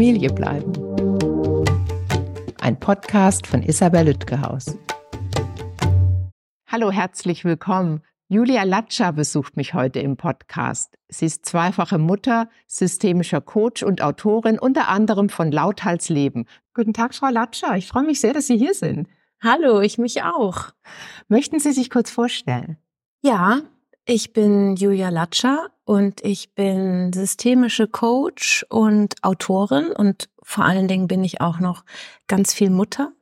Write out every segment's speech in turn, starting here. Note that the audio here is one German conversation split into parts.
Familie bleiben. Ein Podcast von Isabel Lütgehaus. Hallo, herzlich willkommen. Julia Latscher besucht mich heute im Podcast. Sie ist zweifache Mutter, systemischer Coach und Autorin unter anderem von Lauthals Leben. Guten Tag, Frau Latscher. Ich freue mich sehr, dass Sie hier sind. Hallo, ich mich auch. Möchten Sie sich kurz vorstellen? Ja, ich bin Julia Latscher und ich bin systemische Coach und Autorin und vor allen Dingen bin ich auch noch ganz viel Mutter.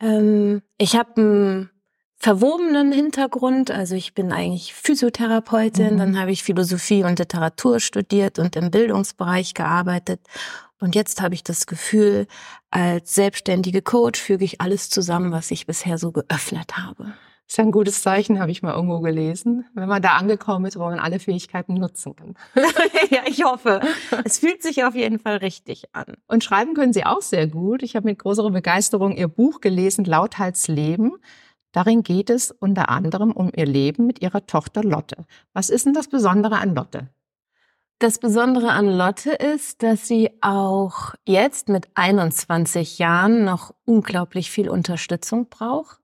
Ähm, ich habe einen verwobenen Hintergrund, also ich bin eigentlich Physiotherapeutin, mhm. dann habe ich Philosophie und Literatur studiert und im Bildungsbereich gearbeitet und jetzt habe ich das Gefühl, als selbstständige Coach füge ich alles zusammen, was ich bisher so geöffnet habe. Ist ja ein gutes Zeichen, habe ich mal irgendwo gelesen. Wenn man da angekommen ist, wo man alle Fähigkeiten nutzen kann. ja, ich hoffe. Es fühlt sich auf jeden Fall richtig an. Und schreiben können Sie auch sehr gut. Ich habe mit großer Begeisterung Ihr Buch gelesen, Lauthals Leben. Darin geht es unter anderem um Ihr Leben mit Ihrer Tochter Lotte. Was ist denn das Besondere an Lotte? Das Besondere an Lotte ist, dass sie auch jetzt mit 21 Jahren noch unglaublich viel Unterstützung braucht.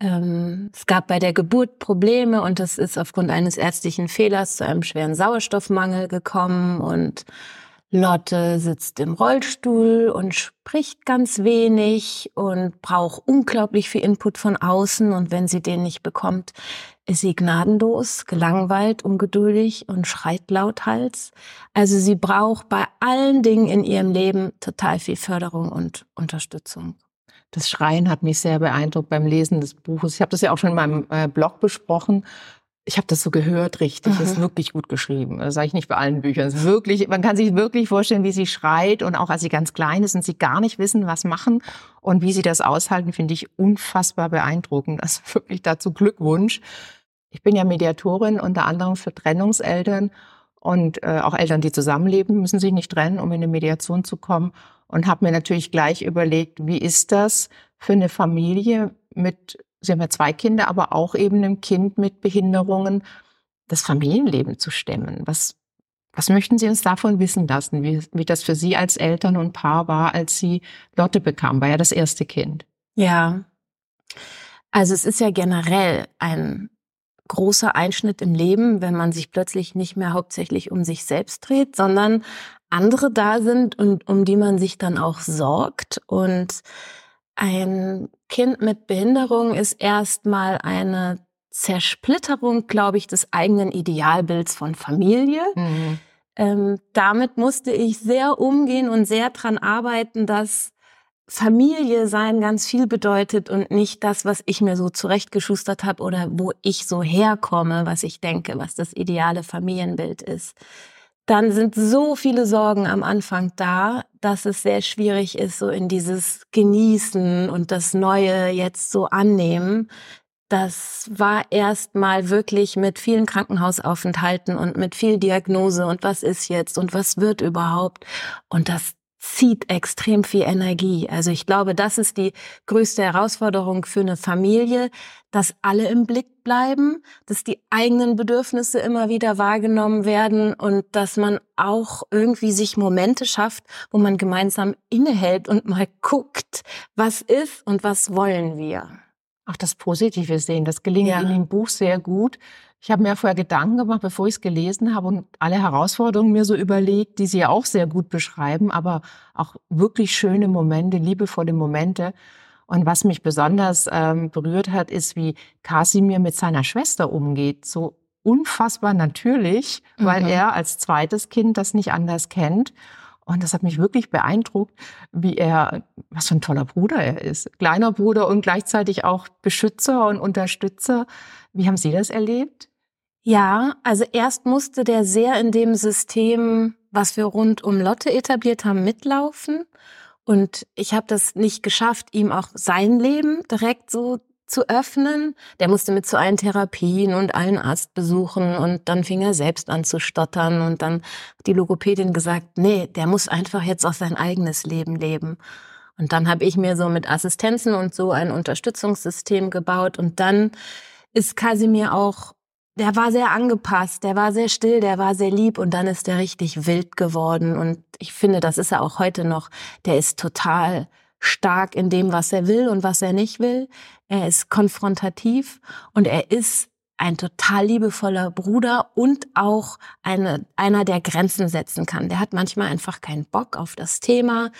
Ähm, es gab bei der Geburt Probleme und es ist aufgrund eines ärztlichen Fehlers zu einem schweren Sauerstoffmangel gekommen und Lotte sitzt im Rollstuhl und spricht ganz wenig und braucht unglaublich viel Input von außen und wenn sie den nicht bekommt, ist sie gnadenlos, gelangweilt, ungeduldig und schreit lauthals. Also sie braucht bei allen Dingen in ihrem Leben total viel Förderung und Unterstützung. Das Schreien hat mich sehr beeindruckt beim Lesen des Buches. Ich habe das ja auch schon in meinem äh, Blog besprochen. Ich habe das so gehört, richtig. Mhm. Ist wirklich gut geschrieben. Das sage ich nicht bei allen Büchern. Ist wirklich, man kann sich wirklich vorstellen, wie sie schreit und auch als sie ganz klein ist und sie gar nicht wissen, was machen und wie sie das aushalten, finde ich unfassbar beeindruckend. Also wirklich dazu Glückwunsch. Ich bin ja Mediatorin unter anderem für Trennungseltern und äh, auch Eltern, die zusammenleben, müssen sich nicht trennen, um in eine Mediation zu kommen und habe mir natürlich gleich überlegt, wie ist das für eine Familie mit, sie haben ja zwei Kinder, aber auch eben einem Kind mit Behinderungen, das Familienleben zu stemmen. Was, was möchten Sie uns davon wissen lassen, wie, wie das für Sie als Eltern und Paar war, als Sie Lotte bekam, war ja das erste Kind. Ja. Also es ist ja generell ein großer Einschnitt im Leben, wenn man sich plötzlich nicht mehr hauptsächlich um sich selbst dreht, sondern andere da sind und um die man sich dann auch sorgt. Und ein Kind mit Behinderung ist erstmal eine Zersplitterung, glaube ich, des eigenen Idealbilds von Familie. Mhm. Ähm, damit musste ich sehr umgehen und sehr dran arbeiten, dass Familie sein ganz viel bedeutet und nicht das, was ich mir so zurechtgeschustert habe oder wo ich so herkomme, was ich denke, was das ideale Familienbild ist dann sind so viele Sorgen am Anfang da, dass es sehr schwierig ist, so in dieses Genießen und das Neue jetzt so annehmen. Das war erstmal wirklich mit vielen Krankenhausaufenthalten und mit viel Diagnose und was ist jetzt und was wird überhaupt. Und das zieht extrem viel Energie. Also ich glaube, das ist die größte Herausforderung für eine Familie, dass alle im Blick bleiben, dass die eigenen Bedürfnisse immer wieder wahrgenommen werden und dass man auch irgendwie sich Momente schafft, wo man gemeinsam innehält und mal guckt, was ist und was wollen wir. Auch das Positive sehen, das gelingt ja. in dem Buch sehr gut. Ich habe mir vorher Gedanken gemacht, bevor ich es gelesen habe und alle Herausforderungen mir so überlegt, die Sie ja auch sehr gut beschreiben, aber auch wirklich schöne Momente, liebevolle Momente. Und was mich besonders ähm, berührt hat, ist, wie Kasimir mit seiner Schwester umgeht. So unfassbar natürlich, mhm. weil er als zweites Kind das nicht anders kennt. Und das hat mich wirklich beeindruckt, wie er, was für ein toller Bruder er ist. Kleiner Bruder und gleichzeitig auch Beschützer und Unterstützer. Wie haben Sie das erlebt? Ja, also erst musste der sehr in dem System, was wir rund um Lotte etabliert haben, mitlaufen. Und ich habe das nicht geschafft, ihm auch sein Leben direkt so zu öffnen. Der musste mit zu allen Therapien und allen Arztbesuchen und dann fing er selbst an zu stottern und dann hat die Logopädin gesagt, nee, der muss einfach jetzt auch sein eigenes Leben leben. Und dann habe ich mir so mit Assistenzen und so ein Unterstützungssystem gebaut und dann ist Kasimir auch der war sehr angepasst, der war sehr still, der war sehr lieb und dann ist der richtig wild geworden. Und ich finde, das ist er auch heute noch. Der ist total stark in dem, was er will und was er nicht will. Er ist konfrontativ und er ist ein total liebevoller Bruder und auch eine, einer, der Grenzen setzen kann. Der hat manchmal einfach keinen Bock auf das Thema,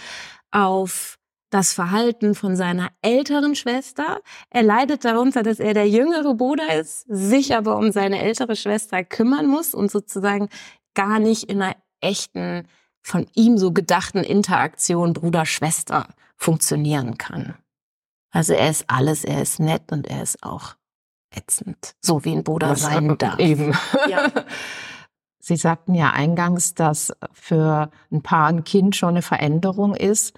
auf das Verhalten von seiner älteren Schwester. Er leidet darunter, dass er der jüngere Bruder ist, sich aber um seine ältere Schwester kümmern muss und sozusagen gar nicht in einer echten, von ihm so gedachten Interaktion Bruder-Schwester funktionieren kann. Also er ist alles, er ist nett und er ist auch ätzend, so wie ein Bruder Was sein darf. Eben. Ja. Sie sagten ja eingangs, dass für ein Paar ein Kind schon eine Veränderung ist.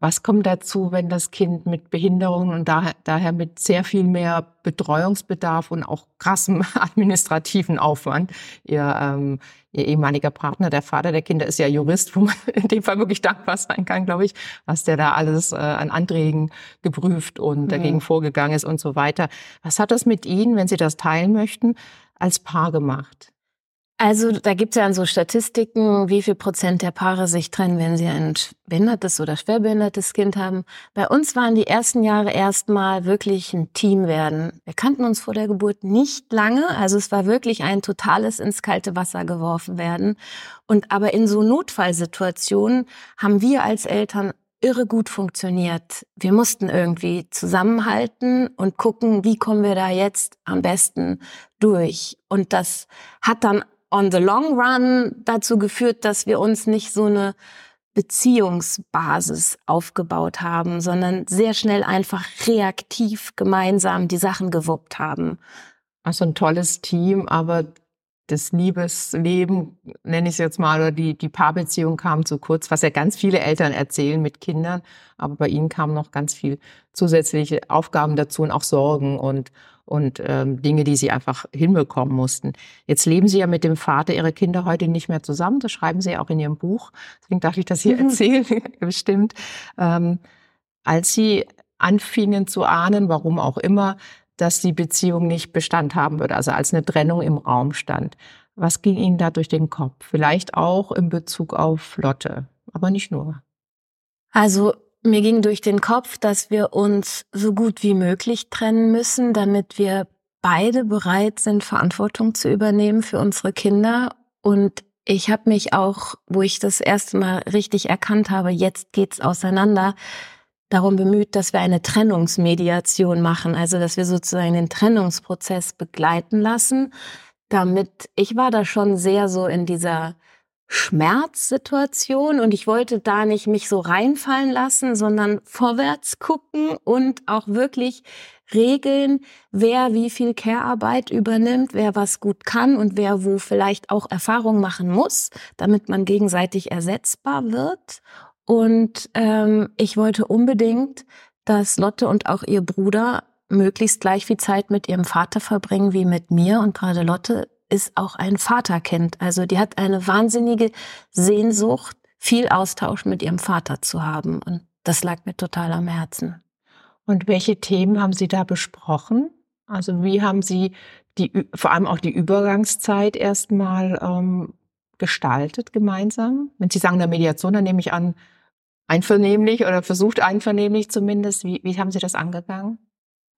Was kommt dazu, wenn das Kind mit Behinderungen und daher, daher mit sehr viel mehr Betreuungsbedarf und auch krassem administrativen Aufwand, ihr, ähm, ihr ehemaliger Partner, der Vater der Kinder, ist ja Jurist, wo man in dem Fall wirklich dankbar sein kann, glaube ich, was der da alles äh, an Anträgen geprüft und mhm. dagegen vorgegangen ist und so weiter. Was hat das mit Ihnen, wenn Sie das teilen möchten, als Paar gemacht? Also da gibt es ja so Statistiken, wie viel Prozent der Paare sich trennen, wenn sie ein behindertes oder schwerbehindertes Kind haben. Bei uns waren die ersten Jahre erstmal wirklich ein Team werden. Wir kannten uns vor der Geburt nicht lange, also es war wirklich ein totales ins kalte Wasser geworfen werden. Und aber in so Notfallsituationen haben wir als Eltern irre gut funktioniert. Wir mussten irgendwie zusammenhalten und gucken, wie kommen wir da jetzt am besten durch. Und das hat dann on the long run dazu geführt, dass wir uns nicht so eine Beziehungsbasis aufgebaut haben, sondern sehr schnell einfach reaktiv gemeinsam die Sachen gewuppt haben. Also ein tolles Team, aber das Liebesleben, nenne ich es jetzt mal, oder die, die Paarbeziehung kam zu kurz, was ja ganz viele Eltern erzählen mit Kindern. Aber bei ihnen kamen noch ganz viel zusätzliche Aufgaben dazu und auch Sorgen und, und ähm, Dinge, die sie einfach hinbekommen mussten. Jetzt leben sie ja mit dem Vater ihrer Kinder heute nicht mehr zusammen. Das schreiben sie auch in ihrem Buch. Deswegen darf ich das hier mhm. erzählen, bestimmt. Ähm, als sie anfingen zu ahnen, warum auch immer, dass die Beziehung nicht Bestand haben würde, also als eine Trennung im Raum stand. Was ging Ihnen da durch den Kopf? Vielleicht auch in Bezug auf Lotte, aber nicht nur. Also mir ging durch den Kopf, dass wir uns so gut wie möglich trennen müssen, damit wir beide bereit sind, Verantwortung zu übernehmen für unsere Kinder. Und ich habe mich auch, wo ich das erste Mal richtig erkannt habe, jetzt geht's auseinander, darum bemüht, dass wir eine Trennungsmediation machen, also dass wir sozusagen den Trennungsprozess begleiten lassen, damit ich war da schon sehr so in dieser Schmerzsituation und ich wollte da nicht mich so reinfallen lassen, sondern vorwärts gucken und auch wirklich regeln, wer wie viel Care-Arbeit übernimmt, wer was gut kann und wer wo vielleicht auch Erfahrung machen muss, damit man gegenseitig ersetzbar wird und ähm, ich wollte unbedingt, dass Lotte und auch ihr Bruder möglichst gleich viel Zeit mit ihrem Vater verbringen wie mit mir. Und gerade Lotte ist auch ein Vaterkind. Also die hat eine wahnsinnige Sehnsucht, viel Austausch mit ihrem Vater zu haben. Und das lag mir total am Herzen. Und welche Themen haben Sie da besprochen? Also wie haben Sie die, vor allem auch die Übergangszeit erstmal ähm, gestaltet gemeinsam? Wenn Sie sagen der Mediation, dann nehme ich an, einvernehmlich oder versucht einvernehmlich zumindest. Wie, wie haben Sie das angegangen?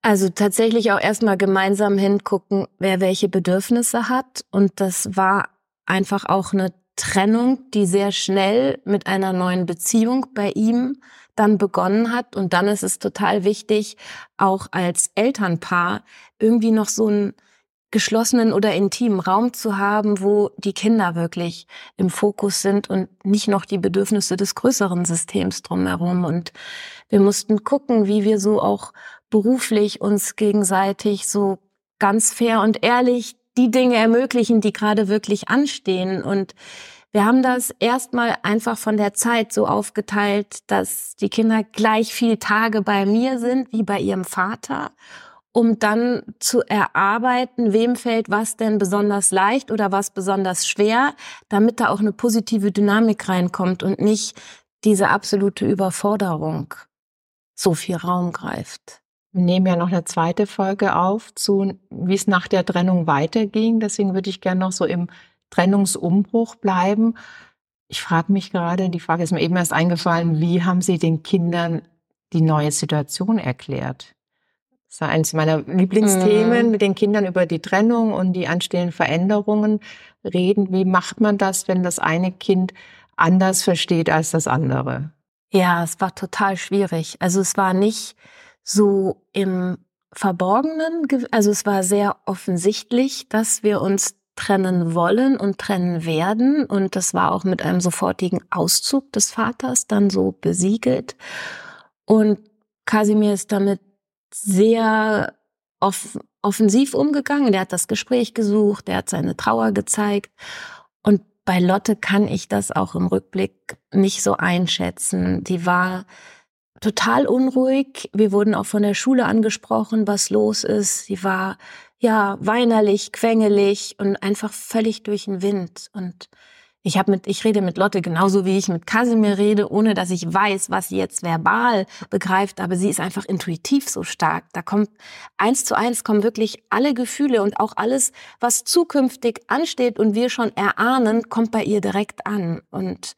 Also tatsächlich auch erstmal gemeinsam hingucken, wer welche Bedürfnisse hat. Und das war einfach auch eine Trennung, die sehr schnell mit einer neuen Beziehung bei ihm dann begonnen hat. Und dann ist es total wichtig, auch als Elternpaar irgendwie noch so ein geschlossenen oder intimen Raum zu haben, wo die Kinder wirklich im Fokus sind und nicht noch die Bedürfnisse des größeren Systems drumherum. Und wir mussten gucken, wie wir so auch beruflich uns gegenseitig so ganz fair und ehrlich die Dinge ermöglichen, die gerade wirklich anstehen. Und wir haben das erstmal einfach von der Zeit so aufgeteilt, dass die Kinder gleich viel Tage bei mir sind wie bei ihrem Vater um dann zu erarbeiten, wem fällt was denn besonders leicht oder was besonders schwer, damit da auch eine positive Dynamik reinkommt und nicht diese absolute Überforderung so viel Raum greift. Wir nehmen ja noch eine zweite Folge auf zu, wie es nach der Trennung weiterging. Deswegen würde ich gerne noch so im Trennungsumbruch bleiben. Ich frage mich gerade, die Frage ist mir eben erst eingefallen, wie haben Sie den Kindern die neue Situation erklärt? Das war eines meiner Lieblingsthemen, mhm. mit den Kindern über die Trennung und die anstehenden Veränderungen reden. Wie macht man das, wenn das eine Kind anders versteht als das andere? Ja, es war total schwierig. Also es war nicht so im Verborgenen, also es war sehr offensichtlich, dass wir uns trennen wollen und trennen werden. Und das war auch mit einem sofortigen Auszug des Vaters dann so besiegelt. Und Kasimir ist damit sehr off offensiv umgegangen. Der hat das Gespräch gesucht, der hat seine Trauer gezeigt. Und bei Lotte kann ich das auch im Rückblick nicht so einschätzen. Die war total unruhig. Wir wurden auch von der Schule angesprochen, was los ist. Sie war ja weinerlich, quengelig und einfach völlig durch den Wind. Und ich habe mit, ich rede mit Lotte genauso wie ich mit Kasimir rede, ohne dass ich weiß, was sie jetzt verbal begreift, aber sie ist einfach intuitiv so stark. Da kommt eins zu eins kommen wirklich alle Gefühle und auch alles, was zukünftig ansteht und wir schon erahnen, kommt bei ihr direkt an. Und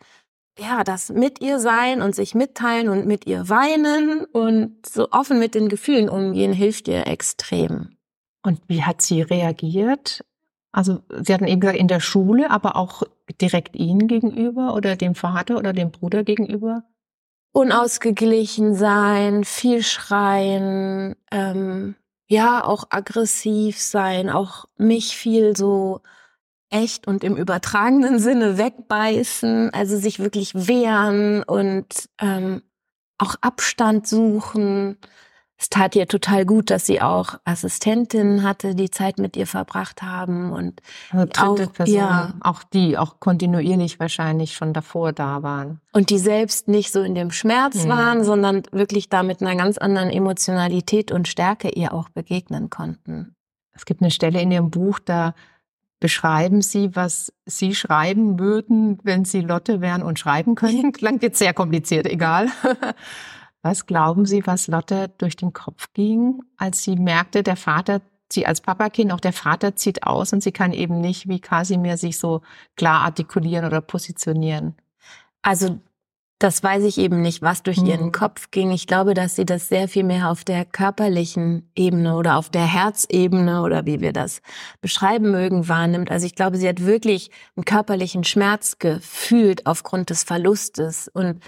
ja, das mit ihr sein und sich mitteilen und mit ihr weinen und so offen mit den Gefühlen umgehen, hilft ihr extrem. Und wie hat sie reagiert? Also Sie hatten eben gesagt, in der Schule, aber auch direkt Ihnen gegenüber oder dem Vater oder dem Bruder gegenüber? Unausgeglichen sein, viel schreien, ähm, ja, auch aggressiv sein, auch mich viel so echt und im übertragenen Sinne wegbeißen, also sich wirklich wehren und ähm, auch Abstand suchen es tat ihr total gut, dass sie auch Assistentinnen hatte, die Zeit mit ihr verbracht haben und also dritte auch, Personen, ja, auch die auch kontinuierlich wahrscheinlich schon davor da waren und die selbst nicht so in dem Schmerz mhm. waren, sondern wirklich da mit einer ganz anderen Emotionalität und Stärke ihr auch begegnen konnten. Es gibt eine Stelle in ihrem Buch, da beschreiben Sie, was Sie schreiben würden, wenn Sie Lotte wären und schreiben könnten. Klingt jetzt sehr kompliziert, egal. Was glauben Sie, was Lotte durch den Kopf ging, als sie merkte, der Vater, sie als Papakind, auch der Vater zieht aus und sie kann eben nicht wie Kasimir sich so klar artikulieren oder positionieren? Also das weiß ich eben nicht, was durch mhm. ihren Kopf ging. Ich glaube, dass sie das sehr viel mehr auf der körperlichen Ebene oder auf der Herzebene oder wie wir das beschreiben mögen wahrnimmt. Also ich glaube, sie hat wirklich einen körperlichen Schmerz gefühlt aufgrund des Verlustes. Und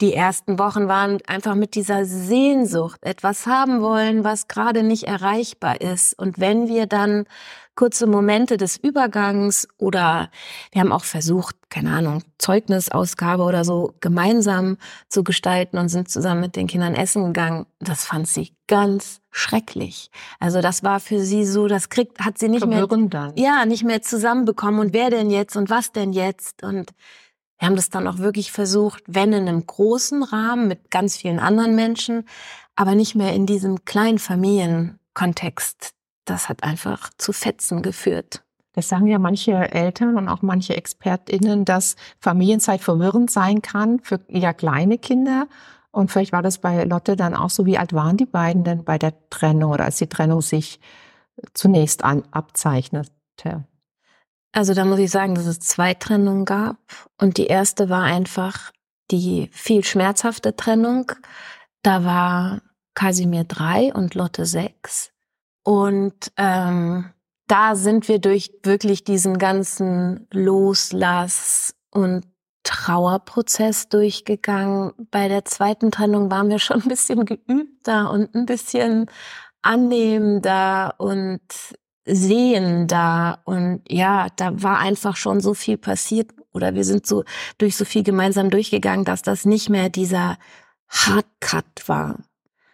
die ersten Wochen waren einfach mit dieser Sehnsucht, etwas haben wollen, was gerade nicht erreichbar ist. Und wenn wir dann kurze Momente des Übergangs oder wir haben auch versucht, keine Ahnung, Zeugnisausgabe oder so gemeinsam zu gestalten und sind zusammen mit den Kindern essen gegangen, das fand sie ganz schrecklich. Also das war für sie so, das kriegt, hat sie nicht mehr, dann. ja, nicht mehr zusammenbekommen und wer denn jetzt und was denn jetzt und wir haben das dann auch wirklich versucht, wenn in einem großen Rahmen mit ganz vielen anderen Menschen, aber nicht mehr in diesem kleinen Familienkontext. Das hat einfach zu Fetzen geführt. Das sagen ja manche Eltern und auch manche ExpertInnen, dass Familienzeit verwirrend sein kann für ja kleine Kinder. Und vielleicht war das bei Lotte dann auch so. Wie alt waren die beiden denn bei der Trennung oder als die Trennung sich zunächst an, abzeichnete? Also da muss ich sagen, dass es zwei Trennungen gab. Und die erste war einfach die viel schmerzhafte Trennung. Da war Kasimir drei und Lotte sechs. Und ähm, da sind wir durch wirklich diesen ganzen Loslass- und Trauerprozess durchgegangen. Bei der zweiten Trennung waren wir schon ein bisschen geübter und ein bisschen annehmender und Sehen da und ja, da war einfach schon so viel passiert oder wir sind so durch so viel gemeinsam durchgegangen, dass das nicht mehr dieser Hardcut war.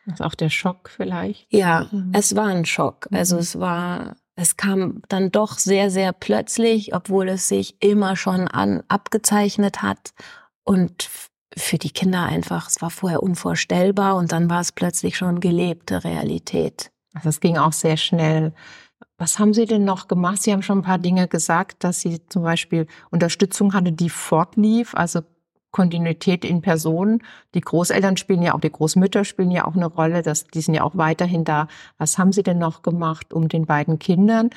Das ist auch der Schock vielleicht. Ja, mhm. es war ein Schock. Also mhm. es war, es kam dann doch sehr, sehr plötzlich, obwohl es sich immer schon an abgezeichnet hat und für die Kinder einfach, es war vorher unvorstellbar und dann war es plötzlich schon gelebte Realität. Also es ging auch sehr schnell. Was haben Sie denn noch gemacht? Sie haben schon ein paar Dinge gesagt, dass Sie zum Beispiel Unterstützung hatte, die fortlief. Also Kontinuität in Personen. Die Großeltern spielen ja auch, die Großmütter spielen ja auch eine Rolle. Das, die sind ja auch weiterhin da. Was haben Sie denn noch gemacht, um den beiden Kindern,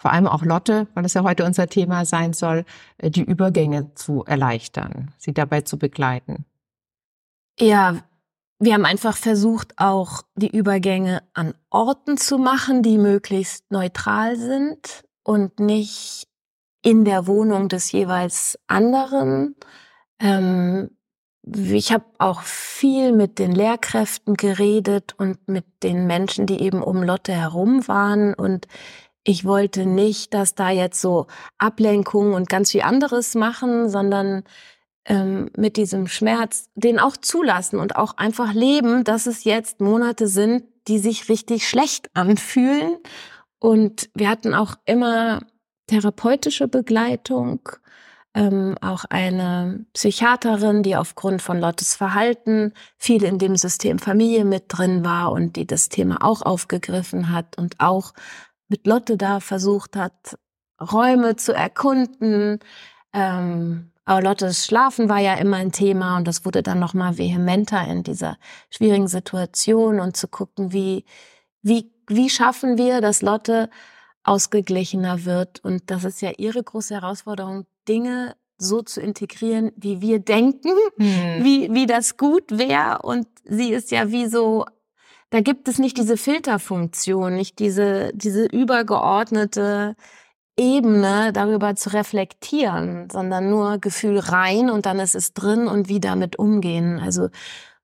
vor allem auch Lotte, weil das ja heute unser Thema sein soll, äh, die Übergänge zu erleichtern, sie dabei zu begleiten? Ja, wir haben einfach versucht, auch die Übergänge an Orten zu machen, die möglichst neutral sind und nicht in der Wohnung des jeweils anderen. Ähm, ich habe auch viel mit den Lehrkräften geredet und mit den Menschen, die eben um Lotte herum waren. Und ich wollte nicht, dass da jetzt so Ablenkungen und ganz viel anderes machen, sondern ähm, mit diesem Schmerz den auch zulassen und auch einfach leben, dass es jetzt Monate sind, die sich richtig schlecht anfühlen. Und wir hatten auch immer therapeutische Begleitung, ähm, auch eine Psychiaterin, die aufgrund von Lottes Verhalten viel in dem System Familie mit drin war und die das Thema auch aufgegriffen hat und auch mit Lotte da versucht hat, Räume zu erkunden. Ähm, aber Lottes Schlafen war ja immer ein Thema und das wurde dann noch mal vehementer in dieser schwierigen Situation und zu gucken, wie wie wie schaffen wir, dass Lotte ausgeglichener wird. Und das ist ja ihre große Herausforderung, Dinge so zu integrieren, wie wir denken, hm. wie, wie das gut wäre. Und sie ist ja wie so, da gibt es nicht diese Filterfunktion, nicht diese, diese übergeordnete Ebene darüber zu reflektieren, sondern nur Gefühl rein und dann ist es drin und wie damit umgehen. Also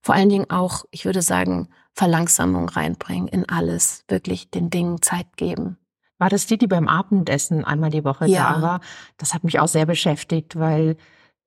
vor allen Dingen auch, ich würde sagen, Verlangsamung reinbringen in alles, wirklich den Dingen Zeit geben. War das die, die beim Abendessen einmal die Woche ja. da war? Das hat mich auch sehr beschäftigt, weil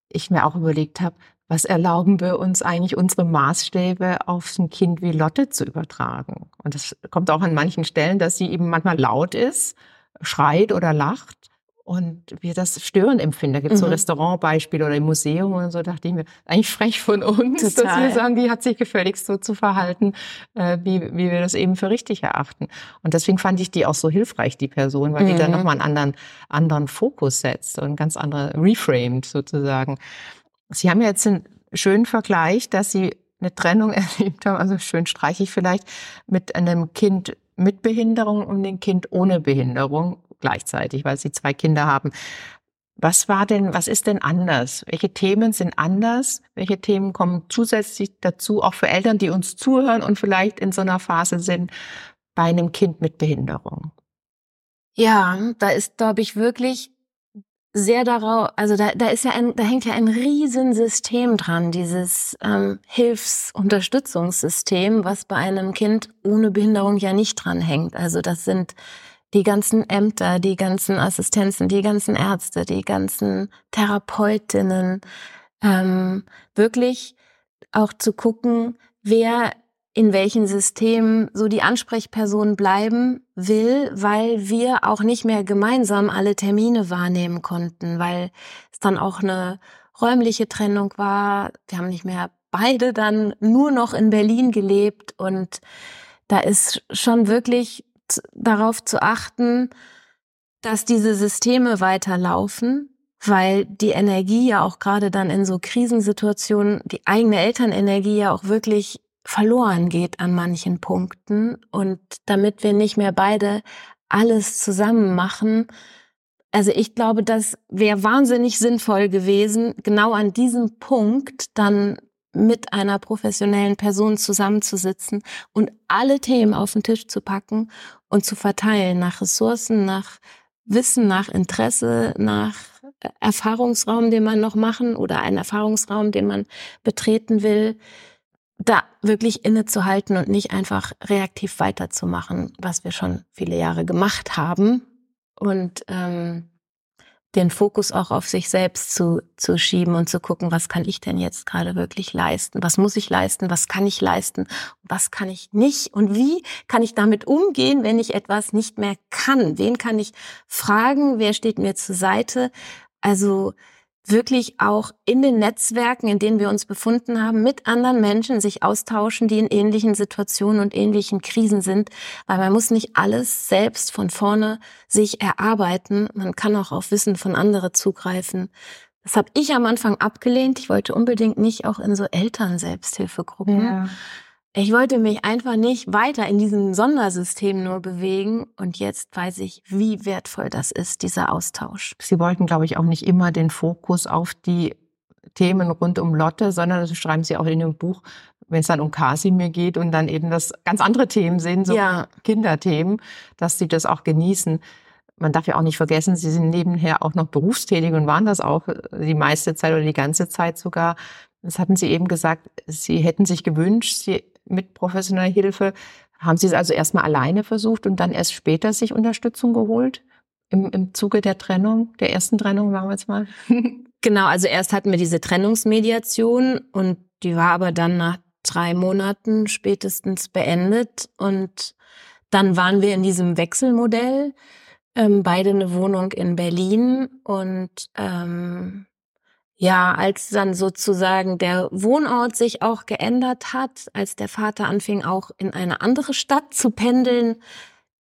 ich mir auch überlegt habe, was erlauben wir uns eigentlich, unsere Maßstäbe auf ein Kind wie Lotte zu übertragen? Und das kommt auch an manchen Stellen, dass sie eben manchmal laut ist, schreit oder lacht und wir das störend empfinden. Da gibt es mhm. so Restaurantbeispiele oder im Museum und so, dachte ich mir, eigentlich frech von uns, Total. dass wir sagen, die hat sich gefälligst so zu verhalten, äh, wie, wie wir das eben für richtig erachten. Und deswegen fand ich die auch so hilfreich, die Person, weil mhm. die dann nochmal einen anderen, anderen Fokus setzt und ganz andere reframed sozusagen. Sie haben jetzt einen schönen Vergleich, dass Sie eine Trennung erlebt haben, also schön streichig vielleicht, mit einem Kind mit Behinderung und dem Kind ohne Behinderung gleichzeitig, weil sie zwei Kinder haben. Was war denn, was ist denn anders? Welche Themen sind anders? Welche Themen kommen zusätzlich dazu, auch für Eltern, die uns zuhören und vielleicht in so einer Phase sind bei einem Kind mit Behinderung? Ja, da ist, glaube ich, wirklich sehr darauf, also da, da ist ja ein, da hängt ja ein Riesensystem dran, dieses ähm, Hilfsunterstützungssystem, was bei einem Kind ohne Behinderung ja nicht dran hängt. Also das sind die ganzen Ämter, die ganzen Assistenzen, die ganzen Ärzte, die ganzen Therapeutinnen, ähm, wirklich auch zu gucken, wer in welchen Systemen so die Ansprechperson bleiben will, weil wir auch nicht mehr gemeinsam alle Termine wahrnehmen konnten, weil es dann auch eine räumliche Trennung war. Wir haben nicht mehr beide dann nur noch in Berlin gelebt und da ist schon wirklich darauf zu achten, dass diese Systeme weiterlaufen, weil die Energie ja auch gerade dann in so Krisensituationen, die eigene Elternenergie ja auch wirklich verloren geht an manchen Punkten. Und damit wir nicht mehr beide alles zusammen machen, also ich glaube, das wäre wahnsinnig sinnvoll gewesen, genau an diesem Punkt dann mit einer professionellen Person zusammenzusitzen und alle Themen auf den Tisch zu packen und zu verteilen nach Ressourcen, nach Wissen, nach Interesse, nach Erfahrungsraum, den man noch machen oder einen Erfahrungsraum, den man betreten will, da wirklich innezuhalten und nicht einfach reaktiv weiterzumachen, was wir schon viele Jahre gemacht haben. Und ähm, den Fokus auch auf sich selbst zu, zu schieben und zu gucken, was kann ich denn jetzt gerade wirklich leisten? Was muss ich leisten? Was kann ich leisten? Was kann ich nicht? Und wie kann ich damit umgehen, wenn ich etwas nicht mehr kann? Wen kann ich fragen? Wer steht mir zur Seite? Also wirklich auch in den Netzwerken, in denen wir uns befunden haben, mit anderen Menschen sich austauschen, die in ähnlichen Situationen und ähnlichen Krisen sind, weil man muss nicht alles selbst von vorne sich erarbeiten. Man kann auch auf Wissen von anderen zugreifen. Das habe ich am Anfang abgelehnt. Ich wollte unbedingt nicht auch in so Eltern-Selbsthilfegruppen. Ja. Ich wollte mich einfach nicht weiter in diesem Sondersystem nur bewegen. Und jetzt weiß ich, wie wertvoll das ist, dieser Austausch. Sie wollten, glaube ich, auch nicht immer den Fokus auf die Themen rund um Lotte, sondern das schreiben Sie auch in dem Buch, wenn es dann um Kasimir geht und dann eben das ganz andere Themen sind, so ja. Kinderthemen, dass Sie das auch genießen. Man darf ja auch nicht vergessen, Sie sind nebenher auch noch berufstätig und waren das auch die meiste Zeit oder die ganze Zeit sogar. Das hatten Sie eben gesagt, Sie hätten sich gewünscht, Sie mit professioneller Hilfe. Haben Sie es also erstmal alleine versucht und dann erst später sich Unterstützung geholt? Im, im Zuge der Trennung, der ersten Trennung, sagen wir jetzt mal? genau, also erst hatten wir diese Trennungsmediation und die war aber dann nach drei Monaten spätestens beendet und dann waren wir in diesem Wechselmodell, ähm, beide eine Wohnung in Berlin und ähm, ja, als dann sozusagen der Wohnort sich auch geändert hat, als der Vater anfing auch in eine andere Stadt zu pendeln,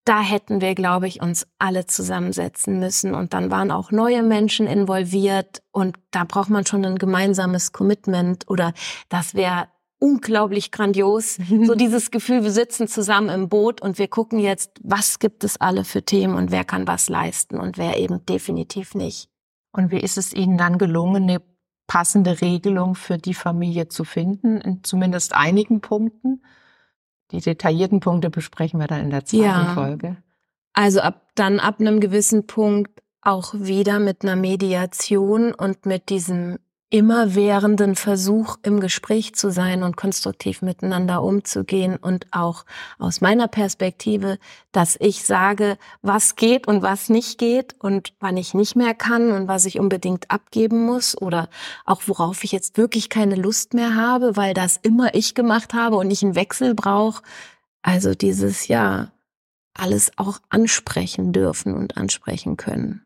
da hätten wir, glaube ich, uns alle zusammensetzen müssen. Und dann waren auch neue Menschen involviert und da braucht man schon ein gemeinsames Commitment oder das wäre unglaublich grandios. so dieses Gefühl, wir sitzen zusammen im Boot und wir gucken jetzt, was gibt es alle für Themen und wer kann was leisten und wer eben definitiv nicht. Und wie ist es Ihnen dann gelungen, eine passende Regelung für die Familie zu finden, in zumindest einigen Punkten? Die detaillierten Punkte besprechen wir dann in der zweiten ja. Folge. Also ab dann ab einem gewissen Punkt auch wieder mit einer Mediation und mit diesem immerwährenden Versuch, im Gespräch zu sein und konstruktiv miteinander umzugehen und auch aus meiner Perspektive, dass ich sage, was geht und was nicht geht und wann ich nicht mehr kann und was ich unbedingt abgeben muss oder auch worauf ich jetzt wirklich keine Lust mehr habe, weil das immer ich gemacht habe und ich einen Wechsel brauche. Also dieses ja, alles auch ansprechen dürfen und ansprechen können.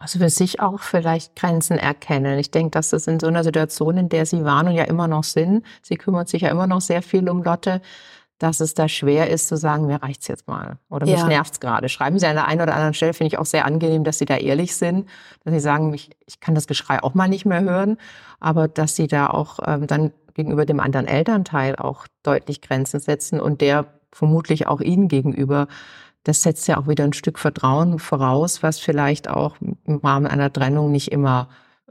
Also für sich auch vielleicht Grenzen erkennen. Ich denke, dass das in so einer Situation, in der Sie waren und ja immer noch sind, Sie kümmert sich ja immer noch sehr viel um Lotte, dass es da schwer ist zu sagen, mir reicht's jetzt mal oder mich ja. nervt's gerade. Schreiben Sie an der einen oder anderen Stelle, finde ich auch sehr angenehm, dass Sie da ehrlich sind, dass Sie sagen, ich, ich kann das Geschrei auch mal nicht mehr hören, aber dass Sie da auch ähm, dann gegenüber dem anderen Elternteil auch deutlich Grenzen setzen und der vermutlich auch Ihnen gegenüber das setzt ja auch wieder ein Stück Vertrauen voraus, was vielleicht auch im Rahmen einer Trennung nicht immer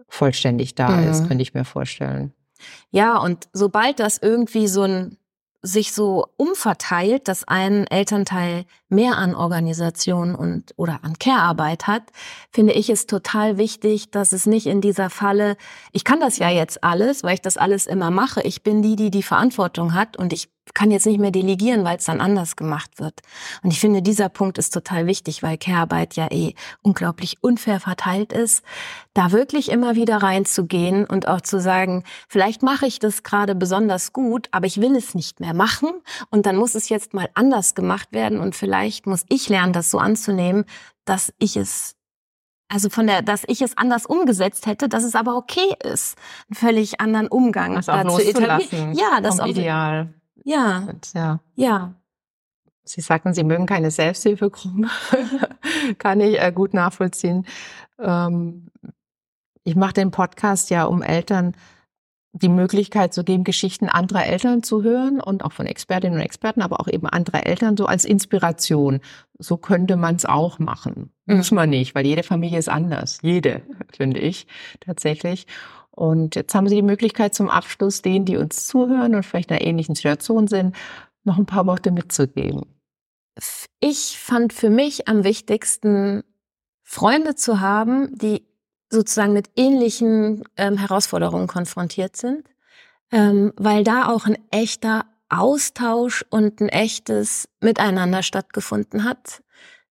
vollständig da mhm. ist, könnte ich mir vorstellen. Ja, und sobald das irgendwie so ein sich so umverteilt, dass ein Elternteil mehr an Organisation und oder an Care-Arbeit hat, finde ich es total wichtig, dass es nicht in dieser Falle, ich kann das ja jetzt alles, weil ich das alles immer mache. Ich bin die, die die Verantwortung hat und ich kann jetzt nicht mehr delegieren, weil es dann anders gemacht wird. Und ich finde, dieser Punkt ist total wichtig, weil Care-Arbeit ja eh unglaublich unfair verteilt ist, da wirklich immer wieder reinzugehen und auch zu sagen, vielleicht mache ich das gerade besonders gut, aber ich will es nicht mehr machen und dann muss es jetzt mal anders gemacht werden und vielleicht muss ich lernen, das so anzunehmen, dass ich es also von der, dass ich es anders umgesetzt hätte, dass es aber okay ist, einen völlig anderen Umgang das auch dazu etablieren. Ja, das auch Ideal. Ja. Ja. Ja. Sie sagten, Sie mögen keine Selbsthilfegruppen. Kann ich äh, gut nachvollziehen. Ähm, ich mache den Podcast ja, um Eltern die Möglichkeit zu geben, Geschichten anderer Eltern zu hören und auch von Expertinnen und Experten, aber auch eben anderer Eltern so als Inspiration. So könnte man es auch machen. Mhm. Muss man nicht, weil jede Familie ist anders. Jede, finde ich tatsächlich. Und jetzt haben Sie die Möglichkeit zum Abschluss, denen, die uns zuhören und vielleicht in einer ähnlichen Situation sind, noch ein paar Worte mitzugeben. Ich fand für mich am wichtigsten, Freunde zu haben, die sozusagen mit ähnlichen ähm, Herausforderungen konfrontiert sind, ähm, weil da auch ein echter Austausch und ein echtes Miteinander stattgefunden hat.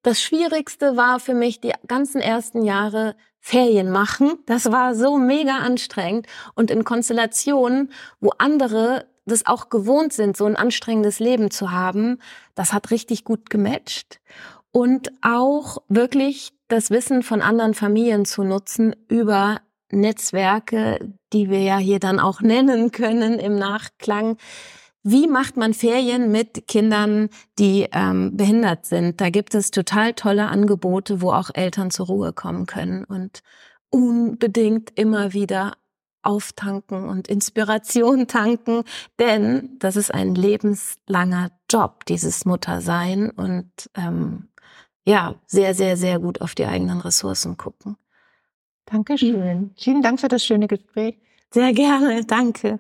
Das Schwierigste war für mich die ganzen ersten Jahre Ferien machen. Das war so mega anstrengend und in Konstellationen, wo andere das auch gewohnt sind, so ein anstrengendes Leben zu haben, das hat richtig gut gematcht. Und auch wirklich das Wissen von anderen Familien zu nutzen über Netzwerke, die wir ja hier dann auch nennen können im Nachklang, wie macht man Ferien mit Kindern, die ähm, behindert sind? Da gibt es total tolle Angebote, wo auch Eltern zur Ruhe kommen können und unbedingt immer wieder auftanken und Inspiration tanken, denn das ist ein lebenslanger Job, dieses Muttersein. Und ähm, ja, sehr, sehr, sehr gut auf die eigenen Ressourcen gucken. Dankeschön. Vielen Dank für das schöne Gespräch. Sehr gerne, danke.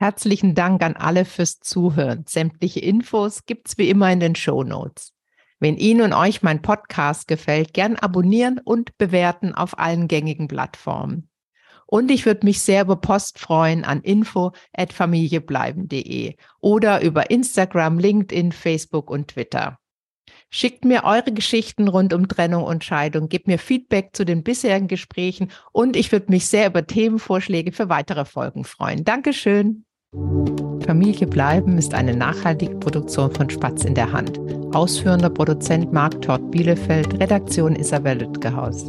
Herzlichen Dank an alle fürs Zuhören. Sämtliche Infos gibt's wie immer in den Show Notes. Wenn Ihnen und euch mein Podcast gefällt, gern abonnieren und bewerten auf allen gängigen Plattformen. Und ich würde mich sehr über Post freuen an info@familiebleiben.de oder über Instagram, LinkedIn, Facebook und Twitter. Schickt mir eure Geschichten rund um Trennung und Scheidung, gebt mir Feedback zu den bisherigen Gesprächen und ich würde mich sehr über Themenvorschläge für weitere Folgen freuen. Dankeschön. Familie bleiben ist eine nachhaltige Produktion von Spatz in der Hand. Ausführender Produzent Marc Tort Bielefeld, Redaktion Isabel Lütgehaus.